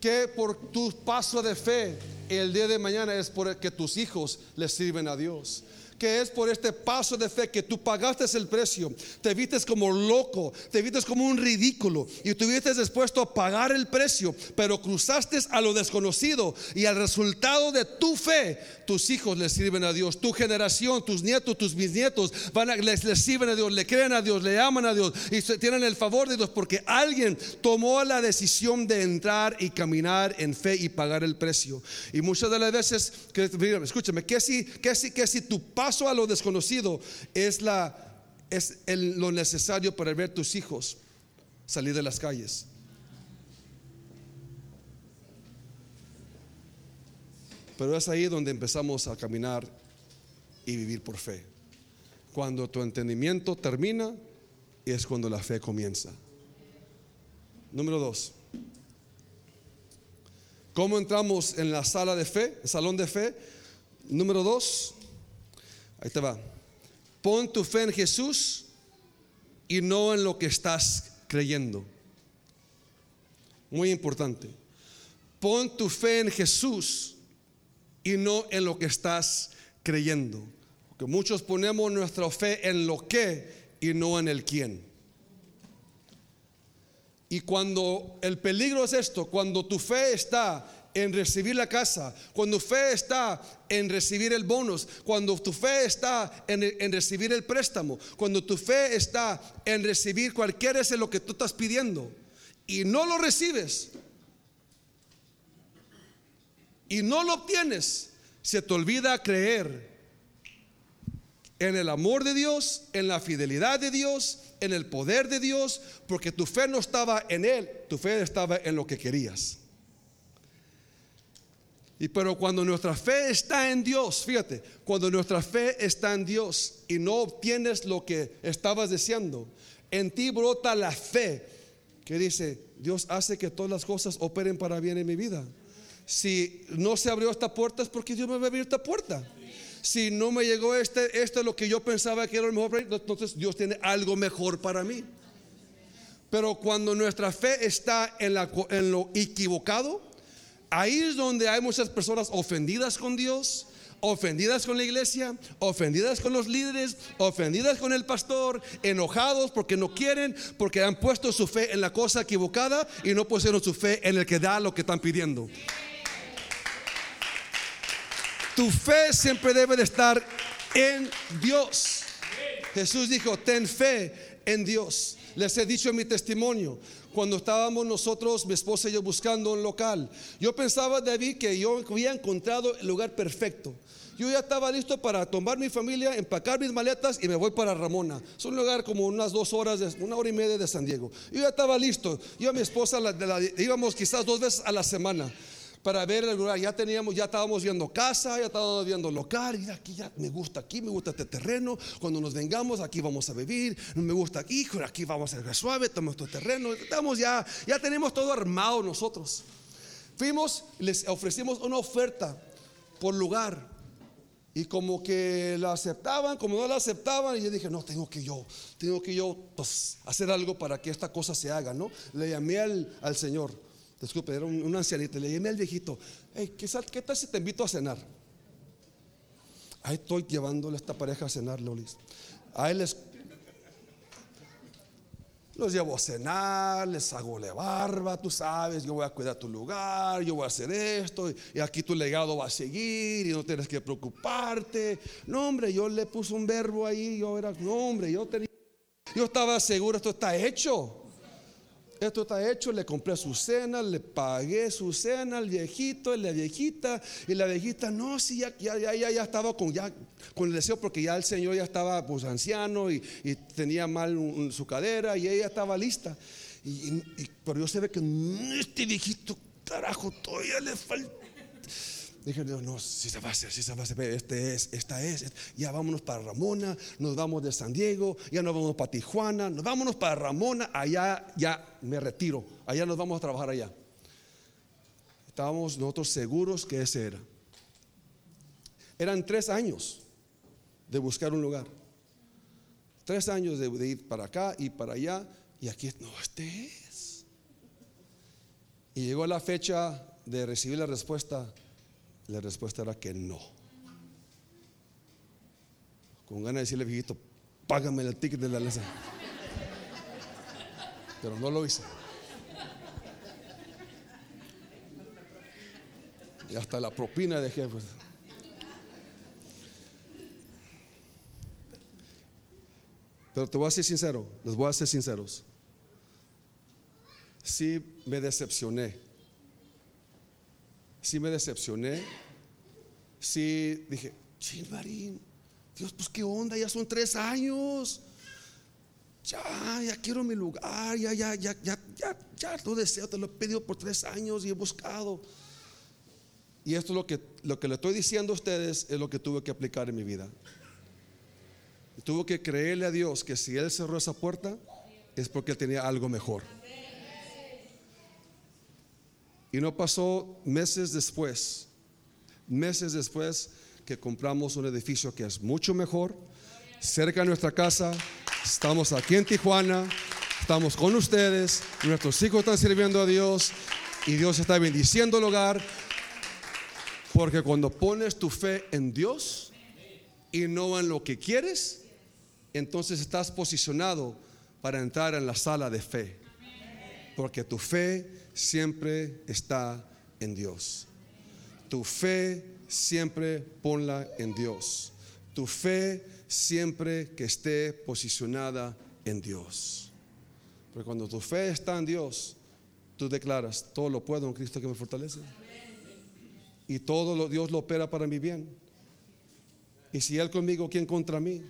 Que por tu paso de fe el día de mañana es por que tus hijos le sirven a Dios que es por este paso de fe que tú pagaste el precio, te vistes como loco, te vistes como un ridículo y estuviste dispuesto a pagar el precio, pero cruzaste a lo desconocido y al resultado de tu fe, tus hijos le sirven a Dios, tu generación, tus nietos, tus bisnietos van a, les, sirven a Dios, le creen a Dios, le aman a Dios y tienen el favor de Dios porque alguien tomó la decisión de entrar y caminar en fe y pagar el precio. Y muchas de las veces, escúchame, que si, si, si tu paso a lo desconocido es, la, es lo necesario para ver tus hijos salir de las calles. Pero es ahí donde empezamos a caminar y vivir por fe. Cuando tu entendimiento termina, es cuando la fe comienza. Número dos. ¿Cómo entramos en la sala de fe, el salón de fe? Número dos, Ahí te va. Pon tu fe en Jesús y no en lo que estás creyendo. Muy importante. Pon tu fe en Jesús y no en lo que estás creyendo. Porque muchos ponemos nuestra fe en lo que y no en el quién. Y cuando el peligro es esto, cuando tu fe está en recibir la casa, cuando fe está en recibir el bonus, cuando tu fe está en, recibir el préstamo, cuando tu fe está en recibir cualquier es lo que tú estás pidiendo. Y no lo recibes. Y no lo obtienes, se te olvida creer en el amor de Dios, en la fidelidad de Dios, en el poder de Dios, porque tu fe no estaba en Él, tu fe estaba en lo que querías. Y pero cuando nuestra fe está en Dios, fíjate, cuando nuestra fe está en Dios y no obtienes lo que estabas deseando, en ti brota la fe que dice, Dios hace que todas las cosas operen para bien en mi vida. Si no se abrió esta puerta es porque Dios me va a abrir esta puerta. Si no me llegó este, esto es lo que yo pensaba que era lo mejor entonces Dios tiene algo mejor para mí. Pero cuando nuestra fe está en lo equivocado, Ahí es donde hay muchas personas ofendidas con Dios, ofendidas con la iglesia, ofendidas con los líderes, ofendidas con el pastor, enojados porque no quieren, porque han puesto su fe en la cosa equivocada y no pusieron su fe en el que da lo que están pidiendo. Tu fe siempre debe de estar en Dios. Jesús dijo, ten fe en Dios. Les he dicho en mi testimonio, cuando estábamos nosotros, mi esposa y yo buscando un local. Yo pensaba, David, que yo había encontrado el lugar perfecto. Yo ya estaba listo para tomar mi familia, empacar mis maletas y me voy para Ramona. Es un lugar como unas dos horas, una hora y media de San Diego. Yo ya estaba listo. Yo y mi esposa íbamos quizás dos veces a la semana para ver el lugar. Ya teníamos, ya estábamos viendo casa, ya estábamos viendo local. Y aquí ya me gusta aquí, me gusta este terreno. Cuando nos vengamos, aquí vamos a vivir. Me gusta aquí, aquí vamos a ser suave, tomamos este terreno. Estamos ya, ya tenemos todo armado nosotros. Fuimos, les ofrecimos una oferta por lugar. Y como que la aceptaban, como no la aceptaban, y yo dije, no, tengo que yo, tengo que yo pues, hacer algo para que esta cosa se haga, ¿no? Le llamé al, al Señor disculpe, era un, ancianito, le llamé al viejito, hey, ¿qué, ¿qué, tal si te invito a cenar? Ahí estoy llevándole a esta pareja a cenar, Lolis. Ahí les los llevo a cenar, les hago la barba, tú sabes, yo voy a cuidar tu lugar, yo voy a hacer esto, y aquí tu legado va a seguir y no tienes que preocuparte. No, hombre, yo le puse un verbo ahí, yo era, no, hombre, yo tenía, yo estaba seguro, esto está hecho esto está hecho, le compré su cena, le pagué su cena al viejito, y la viejita, y la viejita, no, sí, ya, ya, ya, ya estaba con, ya, con el deseo, porque ya el señor ya estaba pues anciano y, tenía mal su cadera, y ella estaba lista. Y, pero yo se ve que este viejito, carajo, todavía le falta Dije, no, no, si se va a hacer, si se va a hacer, este es, esta es, ya vámonos para Ramona, nos vamos de San Diego, ya nos vamos para Tijuana, nos vámonos para Ramona, allá ya me retiro, allá nos vamos a trabajar allá. Estábamos nosotros seguros que ese era. Eran tres años de buscar un lugar. Tres años de ir para acá y para allá. Y aquí, no, este es. Y llegó la fecha de recibir la respuesta. La respuesta era que no. Con ganas de decirle, viejito, págame el ticket de la lesa. Pero no lo hice. Y hasta la propina dejé. Pues. Pero te voy a ser sincero, les voy a ser sinceros. Sí me decepcioné. Sí me decepcioné. Sí dije, Chimarín, Dios, pues qué onda, ya son tres años. Ya, ya quiero mi lugar, ya, ya, ya, ya, ya, ya lo deseo, te lo he pedido por tres años y he buscado. Y esto es lo que, lo que le estoy diciendo a ustedes, es lo que tuve que aplicar en mi vida. Tuve que creerle a Dios que si Él cerró esa puerta, es porque Él tenía algo mejor. Y no pasó meses después, meses después que compramos un edificio que es mucho mejor, cerca de nuestra casa. Estamos aquí en Tijuana, estamos con ustedes, nuestros hijos están sirviendo a Dios y Dios está bendiciendo el hogar. Porque cuando pones tu fe en Dios y no en lo que quieres, entonces estás posicionado para entrar en la sala de fe. Porque tu fe siempre está en Dios. Tu fe siempre ponla en Dios. Tu fe siempre que esté posicionada en Dios. Porque cuando tu fe está en Dios, tú declaras, todo lo puedo en Cristo que me fortalece. Y todo lo, Dios lo opera para mi bien. Y si Él conmigo, ¿quién contra mí?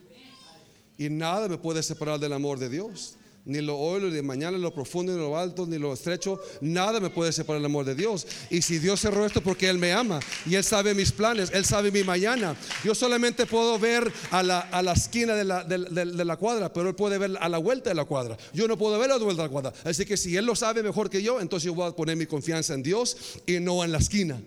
Y nada me puede separar del amor de Dios. Ni lo hoy, ni mañana, ni lo profundo, ni lo alto, ni lo estrecho. Nada me puede separar del amor de Dios. Y si Dios cerró esto porque Él me ama. Y Él sabe mis planes. Él sabe mi mañana. Yo solamente puedo ver a la, a la esquina de la, de la, cuadra. Pero Él puede ver a la vuelta de la cuadra. Yo no puedo ver a la vuelta de la cuadra. Así que si Él lo sabe mejor que yo, entonces yo voy a poner mi confianza en Dios y no en la esquina.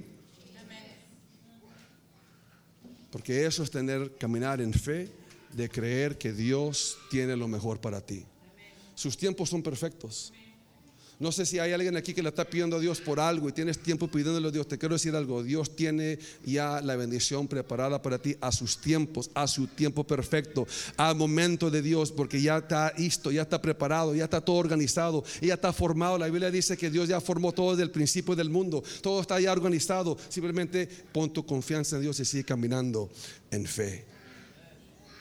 Porque eso es tener, caminar en fe, de creer que Dios tiene lo mejor para ti. Sus tiempos son perfectos. No sé si hay alguien aquí que le está pidiendo a Dios por algo y tienes tiempo pidiéndole a Dios. Te quiero decir algo. Dios tiene ya la bendición preparada para ti a sus tiempos, a su tiempo perfecto, al momento de Dios, porque ya está listo, ya está preparado, ya está todo organizado, ya está formado. La Biblia dice que Dios ya formó todo desde el principio del mundo. Todo está ya organizado. Simplemente pon tu confianza en Dios y sigue caminando en fe.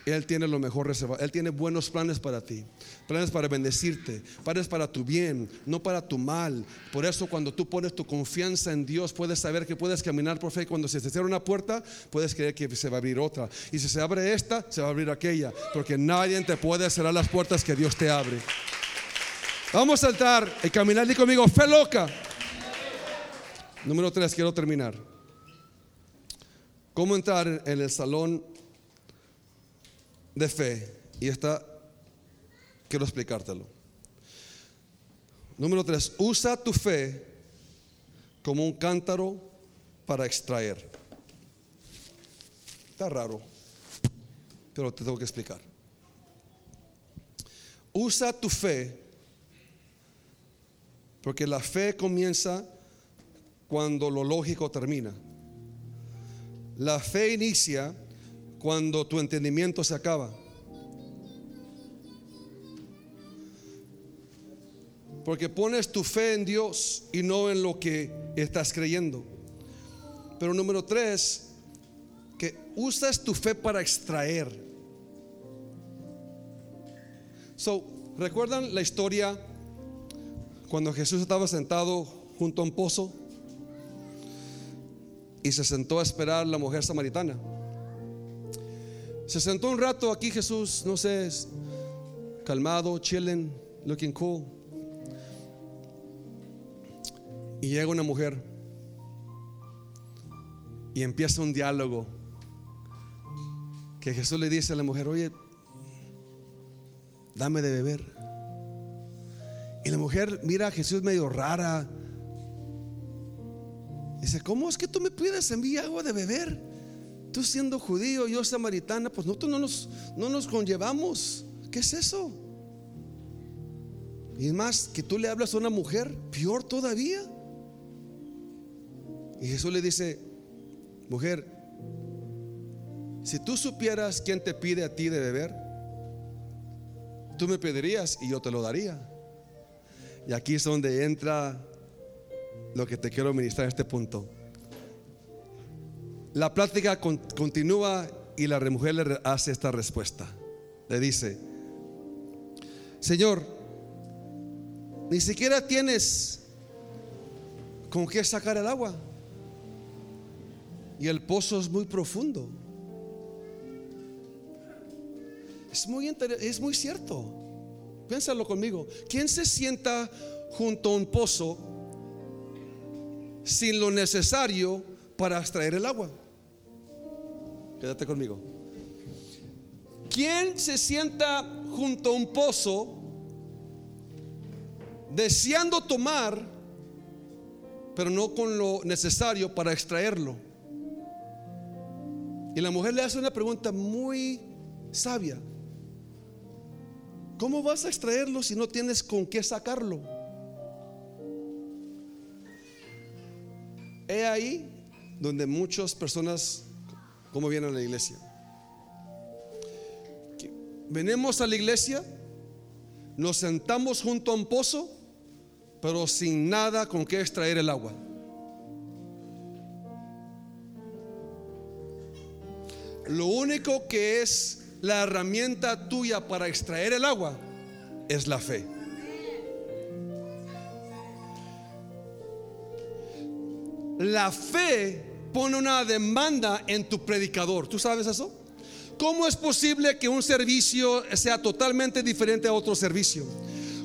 Él tiene lo mejor reservado. Él tiene buenos planes para ti. Planes para bendecirte. Planes para tu bien, no para tu mal. Por eso cuando tú pones tu confianza en Dios, puedes saber que puedes caminar por fe. Cuando se te cierra una puerta, puedes creer que se va a abrir otra. Y si se abre esta, se va a abrir aquella. Porque nadie te puede cerrar las puertas que Dios te abre. Vamos a saltar y caminar conmigo. Fe loca. Número tres, quiero terminar. ¿Cómo entrar en el salón de fe y esta quiero explicártelo. Número tres, usa tu fe como un cántaro para extraer. Está raro, pero te tengo que explicar. Usa tu fe porque la fe comienza cuando lo lógico termina. La fe inicia cuando tu entendimiento se acaba. Porque pones tu fe en Dios y no en lo que estás creyendo. Pero número tres, que usas tu fe para extraer. So, ¿recuerdan la historia cuando Jesús estaba sentado junto a un pozo y se sentó a esperar la mujer samaritana? Se sentó un rato aquí Jesús, no sé, calmado, chilling, looking cool. Y llega una mujer y empieza un diálogo que Jesús le dice a la mujer, oye, dame de beber. Y la mujer mira a Jesús medio rara. Dice, ¿cómo es que tú me pides en agua de beber? Tú siendo judío, yo samaritana, pues nosotros no nos, no nos conllevamos. ¿Qué es eso? Y más, que tú le hablas a una mujer, peor todavía. Y Jesús le dice, mujer, si tú supieras quién te pide a ti de beber, tú me pedirías y yo te lo daría. Y aquí es donde entra lo que te quiero ministrar en este punto. La plática continúa y la mujer le hace esta respuesta. Le dice, Señor, ni siquiera tienes con qué sacar el agua. Y el pozo es muy profundo. Es muy, es muy cierto. Piénsalo conmigo. ¿Quién se sienta junto a un pozo sin lo necesario para extraer el agua? Quédate conmigo. ¿Quién se sienta junto a un pozo deseando tomar, pero no con lo necesario para extraerlo? Y la mujer le hace una pregunta muy sabia. ¿Cómo vas a extraerlo si no tienes con qué sacarlo? He ahí donde muchas personas, como vienen a la iglesia? Venimos a la iglesia, nos sentamos junto a un pozo, pero sin nada con qué extraer el agua. Lo único que es la herramienta tuya para extraer el agua es la fe. La fe pone una demanda en tu predicador. ¿Tú sabes eso? ¿Cómo es posible que un servicio sea totalmente diferente a otro servicio?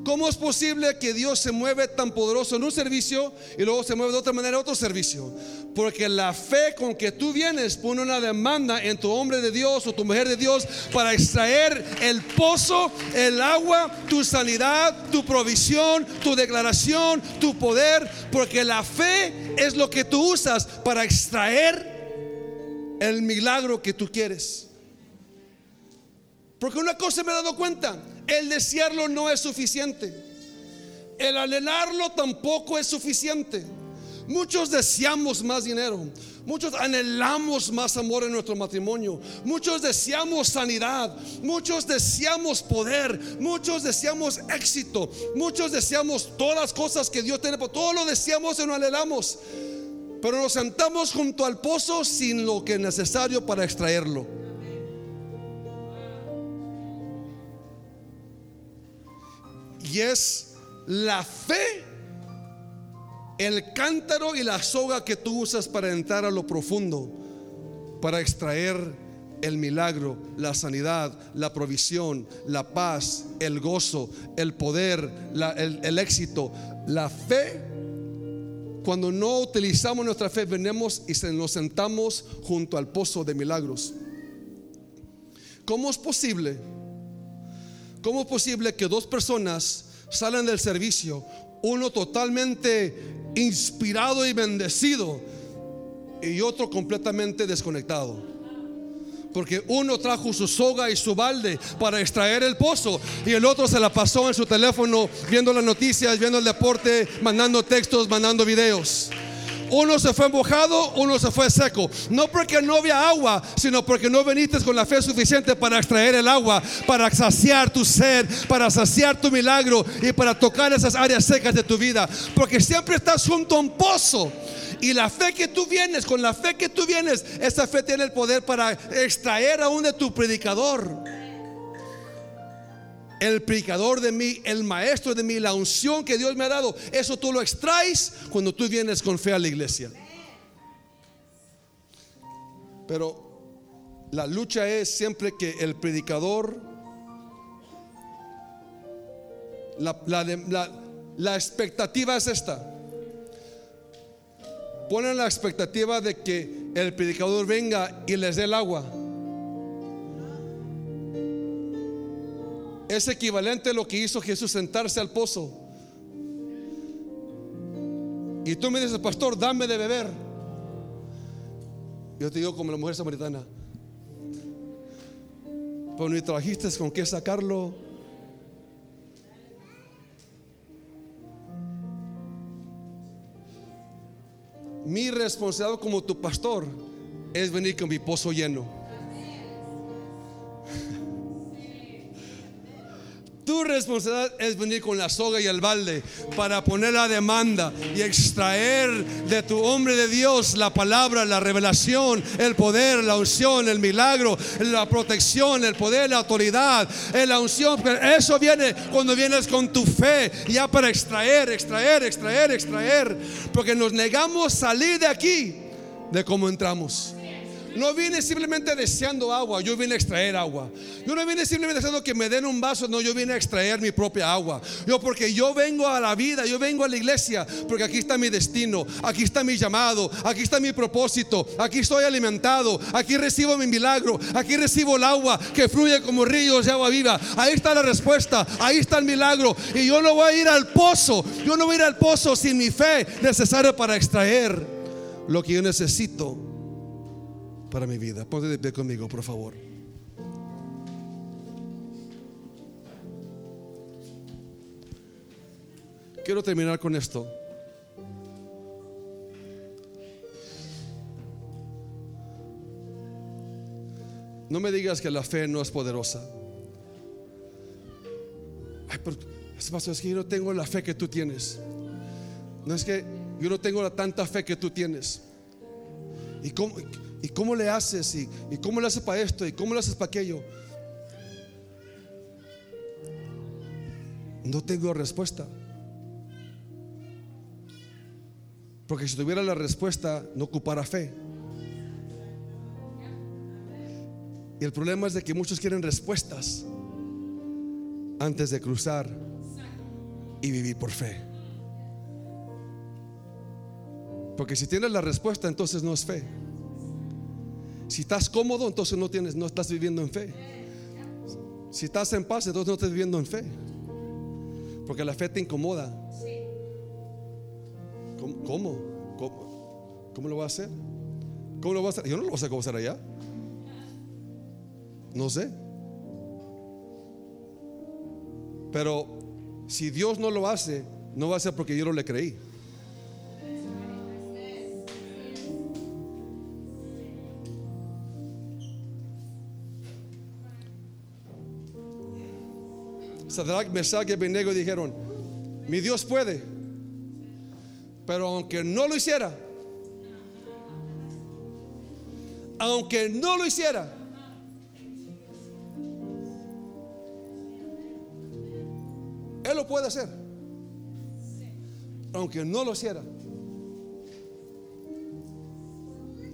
¿Cómo es posible que Dios se mueve tan poderoso en un servicio y luego se mueve de otra manera en otro servicio? Porque la fe con que tú vienes pone una demanda en tu hombre de Dios o tu mujer de Dios para extraer el pozo, el agua, tu sanidad, tu provisión, tu declaración, tu poder. Porque la fe es lo que tú usas para extraer el milagro que tú quieres. Porque una cosa me he dado cuenta, el desearlo no es suficiente. El anhelarlo tampoco es suficiente. Muchos deseamos más dinero. Muchos anhelamos más amor en nuestro matrimonio. Muchos deseamos sanidad. Muchos deseamos poder. Muchos deseamos éxito. Muchos deseamos todas las cosas que Dios tiene. Todo lo deseamos y lo anhelamos. Pero nos sentamos junto al pozo sin lo que es necesario para extraerlo. Y es la fe, el cántaro y la soga que tú usas para entrar a lo profundo, para extraer el milagro, la sanidad, la provisión, la paz, el gozo, el poder, el, éxito. La fe, cuando no utilizamos nuestra fe, venimos y nos sentamos junto al pozo de milagros. ¿Cómo es posible? ¿Cómo es posible que dos personas salen del servicio, uno totalmente inspirado y bendecido y otro completamente desconectado? Porque uno trajo su soga y su balde para extraer el pozo y el otro se la pasó en su teléfono viendo las noticias, viendo el deporte, mandando textos, mandando videos. Uno se fue mojado, uno se fue seco. No porque no había agua, sino porque no viniste con la fe suficiente para extraer el agua, para saciar tu sed, para saciar tu milagro y para tocar esas áreas secas de tu vida. Porque siempre estás junto a un pozo. Y la fe que tú vienes, con la fe que tú vienes, esa fe tiene el poder para extraer aún de tu predicador el predicador de mí, el maestro de mí, la unción que Dios me ha dado, eso tú lo extraes cuando tú vienes con fe a la iglesia. Pero la lucha es siempre que el predicador, la, la expectativa es esta. Ponen la expectativa de que el predicador venga y les dé el agua. Es equivalente a lo que hizo Jesús sentarse al pozo. Y tú me dices, pastor, dame de beber. Yo te digo como la mujer samaritana. Pero ni trajiste con qué sacarlo. Mi responsabilidad como tu pastor es venir con mi pozo lleno. Responsabilidad es venir con la soga y el balde para poner la demanda y extraer de tu hombre de Dios la palabra, la revelación, el poder, la unción, el milagro, la protección, el poder, la autoridad, la unción. Eso viene cuando vienes con tu fe, ya para extraer, extraer, extraer, extraer. Porque nos negamos salir de aquí de cómo entramos. No vine simplemente deseando agua, yo vine a extraer agua. Yo no vine simplemente deseando que me den un vaso, no, yo vine a extraer mi propia agua. Yo porque yo vengo a la vida, yo vengo a la iglesia, porque aquí está mi destino, aquí está mi llamado, aquí está mi propósito, aquí estoy alimentado, aquí recibo mi milagro, aquí recibo el agua que fluye como ríos de agua viva. Ahí está la respuesta, ahí está el milagro. Y yo no voy a ir al pozo, yo no voy a ir al pozo sin mi fe necesaria para extraer lo que yo necesito para mi vida. Ponte de pie conmigo, por favor. Quiero terminar con esto. No me digas que la fe no es poderosa. Ay, pero es que yo no tengo la fe que tú tienes. No es que yo no tengo la tanta fe que tú tienes. ¿Y cómo, ¿Y cómo le haces? ¿Y, ¿Y cómo le haces para esto? ¿Y cómo le haces para aquello? No tengo respuesta. Porque si tuviera la respuesta, no ocupara fe. Y el problema es de que muchos quieren respuestas antes de cruzar y vivir por fe. Porque si tienes la respuesta, entonces no es fe. Si estás cómodo, entonces no tienes, no estás viviendo en fe. Si estás en paz, entonces no estás viviendo en fe. Porque la fe te incomoda. ¿Cómo? ¿Cómo? lo va a hacer? ¿Cómo lo va a hacer? Yo no lo sé cómo hacer allá. No sé. Pero si Dios no lo hace, no va a ser porque yo no le creí. Sadrach, Mesach y Abednego dijeron, mi Dios puede, pero aunque no lo hiciera, aunque no lo hiciera, Él lo puede hacer, aunque no lo hiciera,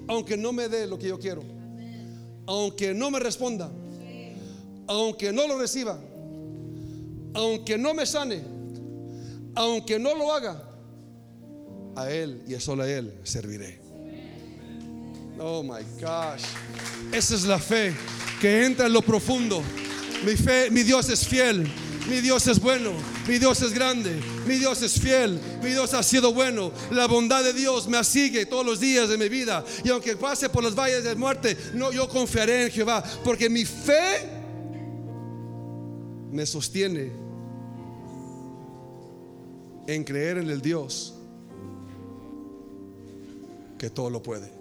aunque no me dé lo que yo quiero, aunque no me responda, aunque no lo reciba aunque no me sane, aunque no lo haga, a Él y a solo a Él serviré. Oh my gosh. Esa es la fe que entra en lo profundo. Mi fe, mi Dios es fiel. Mi Dios es bueno, mi Dios es grande, mi Dios es fiel, mi Dios ha sido bueno. La bondad de Dios me sigue todos los días de mi vida. Y aunque pase por los valles de muerte, no, yo confiaré en Jehová, porque mi fe me sostiene en creer en el Dios que todo lo puede.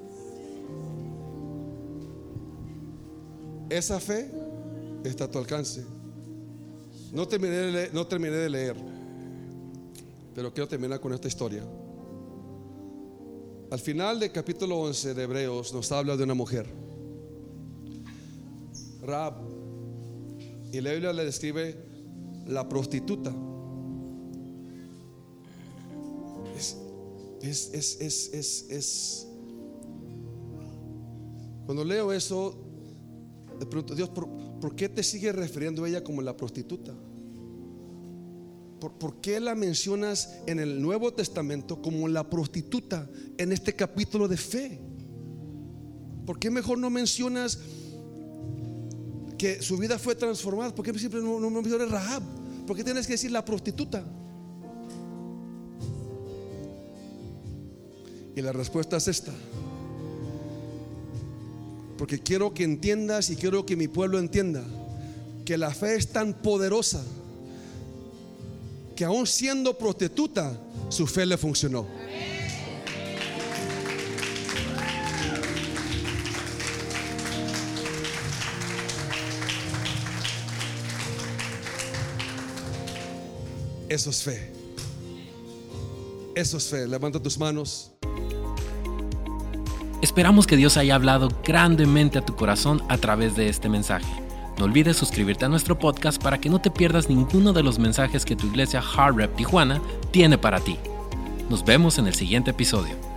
Esa fe está a tu alcance. No terminé, de leer, no terminé de leer, pero quiero terminar con esta historia. Al final del capítulo 11 de Hebreos nos habla de una mujer, Rab, y la Biblia le describe la prostituta. Es, es, es, es, es. Cuando leo eso, le pregunto, Dios, ¿por, qué te sigue refiriendo ella como la prostituta? ¿Por, ¿Por, qué la mencionas en el Nuevo Testamento como la prostituta en este capítulo de fe? ¿Por qué mejor no mencionas que su vida fue transformada? ¿Por qué siempre no, no mencionas Rahab? ¿Por qué tienes que decir la prostituta? Y la respuesta es esta. Porque quiero que entiendas y quiero que mi pueblo entienda que la fe es tan poderosa que aún siendo prostituta, su fe le funcionó. Eso es fe. Eso es fe. Levanta tus manos. Esperamos que Dios haya hablado grandemente a tu corazón a través de este mensaje. No olvides suscribirte a nuestro podcast para que no te pierdas ninguno de los mensajes que tu iglesia Hard Rep Tijuana tiene para ti. Nos vemos en el siguiente episodio.